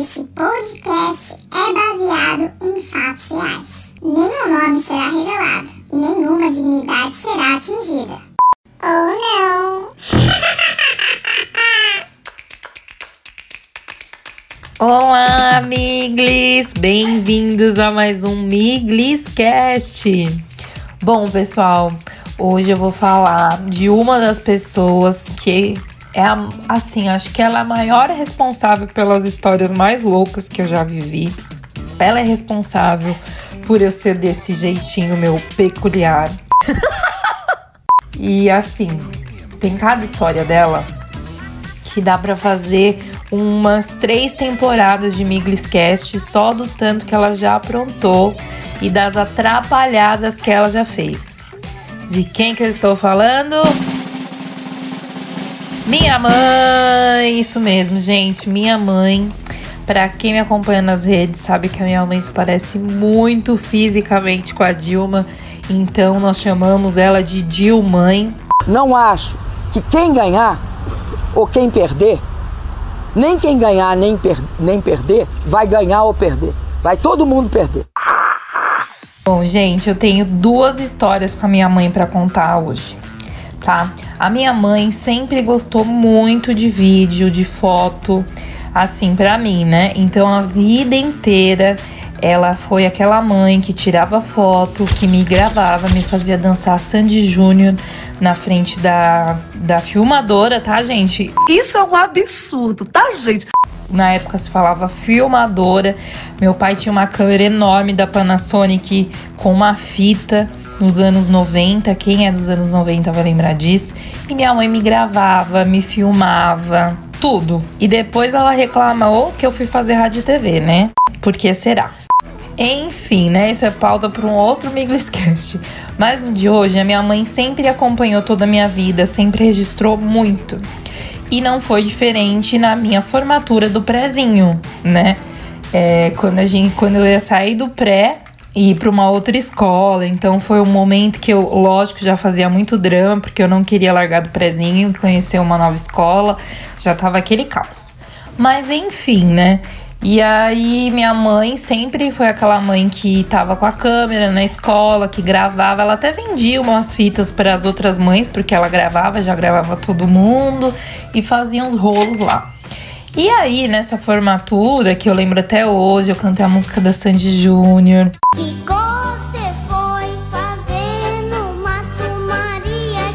Esse podcast é baseado em fatos reais. Nenhum nome será revelado e nenhuma dignidade será atingida. Ou não. Olá, Miglis! Bem-vindos a mais um Migliscast. Bom, pessoal, hoje eu vou falar de uma das pessoas que é assim, acho que ela é a maior responsável pelas histórias mais loucas que eu já vivi. Ela é responsável por eu ser desse jeitinho meu peculiar. e assim, tem cada história dela que dá para fazer umas três temporadas de Migliscast só do tanto que ela já aprontou e das atrapalhadas que ela já fez. De quem que eu estou falando? Minha mãe! Isso mesmo, gente, minha mãe. Para quem me acompanha nas redes, sabe que a minha mãe se parece muito fisicamente com a Dilma, então nós chamamos ela de Dilmãe. Não acho que quem ganhar ou quem perder, nem quem ganhar nem, per nem perder, vai ganhar ou perder. Vai todo mundo perder. Bom, gente, eu tenho duas histórias com a minha mãe para contar hoje, tá? A minha mãe sempre gostou muito de vídeo, de foto, assim, para mim, né? Então a vida inteira ela foi aquela mãe que tirava foto, que me gravava, me fazia dançar Sandy Júnior na frente da, da filmadora, tá, gente? Isso é um absurdo, tá, gente? Na época se falava filmadora. Meu pai tinha uma câmera enorme da Panasonic com uma fita nos anos 90. Quem é dos anos 90 vai lembrar disso. E minha mãe me gravava, me filmava, tudo. E depois ela reclamou que eu fui fazer rádio e TV, né? Por que será? Enfim, né? Isso é pauta para um outro Migliscast. Mas no de hoje, a minha mãe sempre acompanhou toda a minha vida, sempre registrou muito. E não foi diferente na minha formatura do prézinho, né? É, quando, a gente, quando eu ia sair do pré e ir para uma outra escola, então foi um momento que eu, lógico, já fazia muito drama, porque eu não queria largar do prézinho conhecer uma nova escola, já tava aquele caos. Mas enfim, né? E aí minha mãe sempre foi aquela mãe que tava com a câmera na escola, que gravava, ela até vendia umas fitas para as outras mães, porque ela gravava, já gravava todo mundo e fazia uns rolos lá. E aí, nessa formatura, que eu lembro até hoje, eu cantei a música da Sandy Júnior.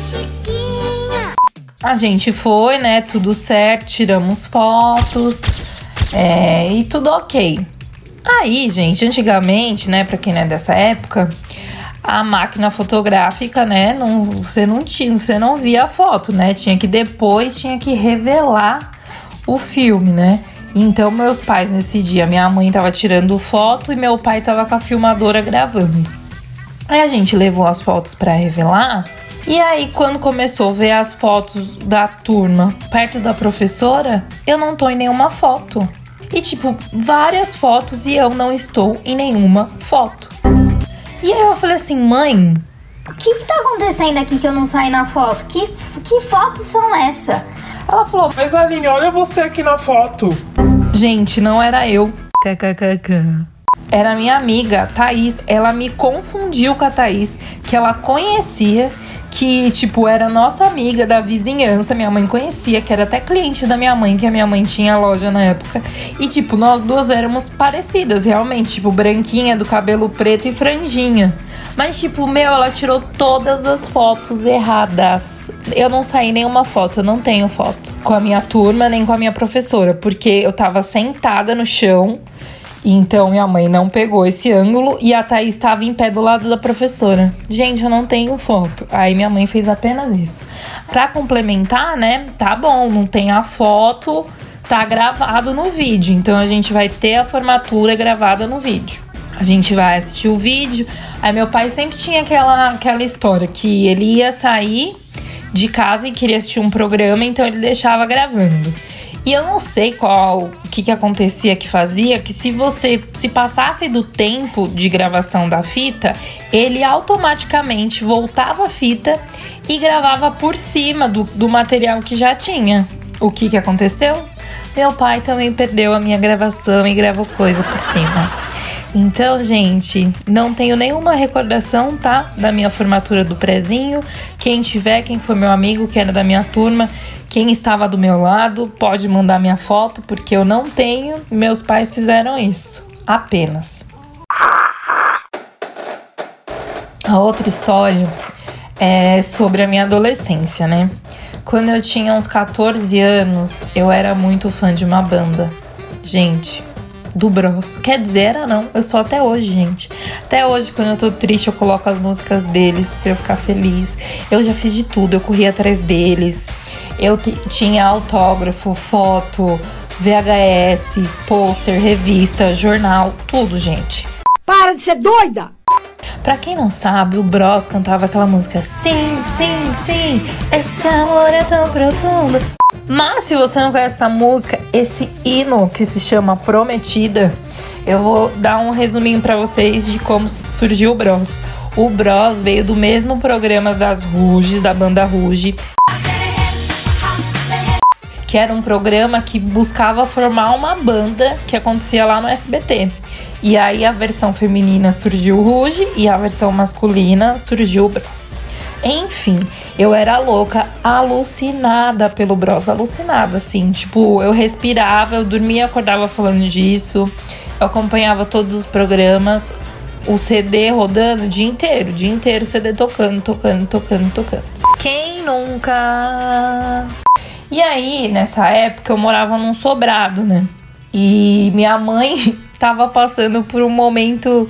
Chiquinha? A gente foi, né? Tudo certo, tiramos fotos. É, e tudo ok. Aí, gente, antigamente, né, para quem não é dessa época, a máquina fotográfica, né, não, você não tinha, você não via a foto, né? Tinha que depois tinha que revelar o filme, né? Então meus pais nesse dia, minha mãe tava tirando foto e meu pai tava com a filmadora gravando. Aí a gente levou as fotos para revelar. E aí, quando começou a ver as fotos da turma perto da professora, eu não tô em nenhuma foto. E tipo, várias fotos e eu não estou em nenhuma foto. E aí eu falei assim, mãe, O que que tá acontecendo aqui que eu não saí na foto? Que, que fotos são essa? ela falou, Mas Aline, olha você aqui na foto. gente, não era eu. KKKK. Era minha amiga, Thaís. Ela me confundiu com a Thaís, que ela conhecia, que, tipo, era nossa amiga da vizinhança. Minha mãe conhecia, que era até cliente da minha mãe, que a minha mãe tinha loja na época. E, tipo, nós duas éramos parecidas, realmente. Tipo, branquinha, do cabelo preto e franjinha. Mas, tipo, meu, ela tirou todas as fotos erradas. Eu não saí nenhuma foto, eu não tenho foto com a minha turma nem com a minha professora, porque eu tava sentada no chão. Então minha mãe não pegou esse ângulo e a Thaís estava em pé do lado da professora. Gente, eu não tenho foto. Aí minha mãe fez apenas isso. Pra complementar, né? Tá bom, não tem a foto, tá gravado no vídeo. Então a gente vai ter a formatura gravada no vídeo. A gente vai assistir o vídeo. Aí meu pai sempre tinha aquela, aquela história que ele ia sair de casa e queria assistir um programa, então ele deixava gravando. E eu não sei qual o que, que acontecia que fazia que se você se passasse do tempo de gravação da fita, ele automaticamente voltava a fita e gravava por cima do, do material que já tinha. O que, que aconteceu? Meu pai também perdeu a minha gravação e gravou coisa por cima. Então, gente, não tenho nenhuma recordação, tá? Da minha formatura do prezinho. Quem tiver, quem for meu amigo, que era da minha turma, quem estava do meu lado, pode mandar minha foto, porque eu não tenho. Meus pais fizeram isso. Apenas. A outra história é sobre a minha adolescência, né? Quando eu tinha uns 14 anos, eu era muito fã de uma banda. Gente, do Bros. Quer dizer, era não. Eu sou até hoje, gente. Até hoje, quando eu tô triste, eu coloco as músicas deles pra eu ficar feliz. Eu já fiz de tudo, eu corri atrás deles. Eu tinha autógrafo, foto, VHS, pôster, revista, jornal, tudo, gente. Para de ser doida! Pra quem não sabe, o Bros cantava aquela música Sim, sim, sim, esse amor é tão profundo. Mas se você não conhece essa música, esse hino que se chama Prometida, eu vou dar um resuminho para vocês de como surgiu o Bros. O Bros veio do mesmo programa das Ruges, da banda Ruge, que era um programa que buscava formar uma banda que acontecia lá no SBT. E aí a versão feminina surgiu o Ruge e a versão masculina surgiu o Bros. Enfim, eu era louca, alucinada pelo Bros, alucinada, assim. Tipo, eu respirava, eu dormia, acordava falando disso. Eu acompanhava todos os programas, o CD rodando o dia inteiro, o dia inteiro o CD tocando, tocando, tocando, tocando. Quem nunca? E aí, nessa época, eu morava num sobrado, né? E minha mãe tava passando por um momento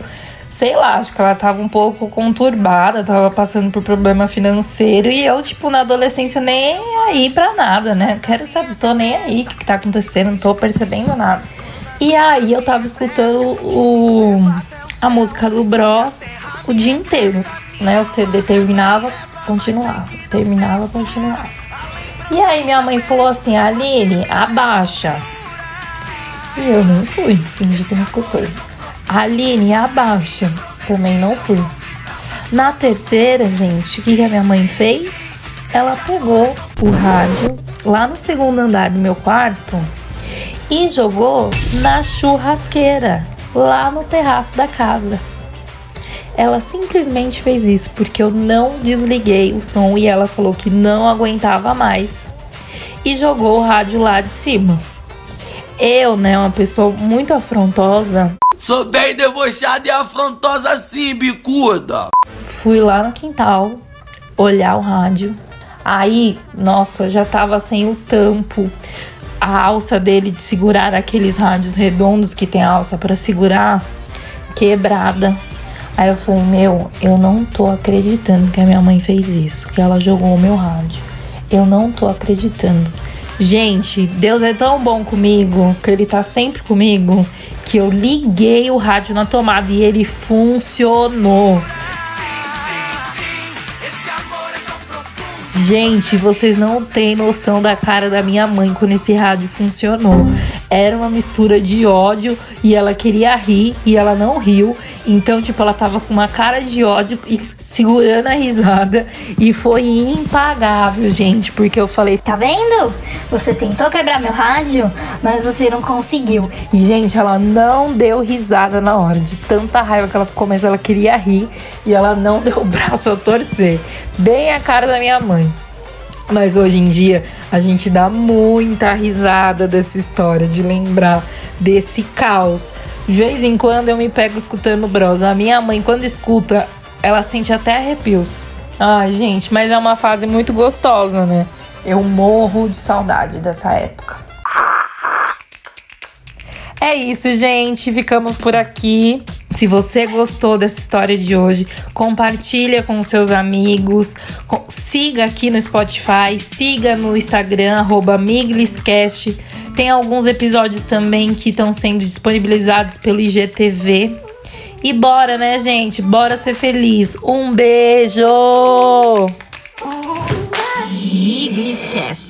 sei lá, acho que ela tava um pouco conturbada, tava passando por problema financeiro e eu, tipo, na adolescência nem aí pra nada, né? Quero saber, tô nem aí o que, que tá acontecendo, não tô percebendo nada. E aí eu tava escutando o, a música do Bros o dia inteiro, né? O CD terminava, continuava, terminava, continuava. E aí minha mãe falou assim, Aline, abaixa. E eu não fui, fingi que não escutei. Aline, abaixa. Também não fui. Na terceira, gente, o que a minha mãe fez? Ela pegou o rádio lá no segundo andar do meu quarto e jogou na churrasqueira, lá no terraço da casa. Ela simplesmente fez isso porque eu não desliguei o som e ela falou que não aguentava mais e jogou o rádio lá de cima. Eu, né, uma pessoa muito afrontosa, Sou bem debochada e afrontosa assim, bicuda. Fui lá no quintal olhar o rádio. Aí, nossa, já tava sem o tampo. A alça dele de segurar aqueles rádios redondos que tem alça para segurar quebrada. Aí eu falei: Meu, eu não tô acreditando que a minha mãe fez isso, que ela jogou o meu rádio. Eu não tô acreditando. Gente, Deus é tão bom comigo, que Ele tá sempre comigo, que eu liguei o rádio na tomada e ele funcionou. Gente, vocês não têm noção da cara da minha mãe quando esse rádio funcionou. Era uma mistura de ódio e ela queria rir e ela não riu. Então, tipo, ela tava com uma cara de ódio e segurando a risada. E foi impagável, gente, porque eu falei: Tá vendo? Você tentou quebrar meu rádio, mas você não conseguiu. E, gente, ela não deu risada na hora, de tanta raiva que ela ficou, mas ela queria rir e ela não deu o braço a torcer. Bem a cara da minha mãe. Mas hoje em dia a gente dá muita risada dessa história, de lembrar desse caos. De vez em quando eu me pego escutando Bros. A minha mãe, quando escuta, ela sente até arrepios. Ai, gente, mas é uma fase muito gostosa, né? Eu morro de saudade dessa época. É isso, gente. Ficamos por aqui. Se você gostou dessa história de hoje, compartilha com seus amigos, siga aqui no Spotify, siga no Instagram, arroba Miglescast. Tem alguns episódios também que estão sendo disponibilizados pelo IGTV. E bora, né, gente? Bora ser feliz. Um beijo! Miglescast.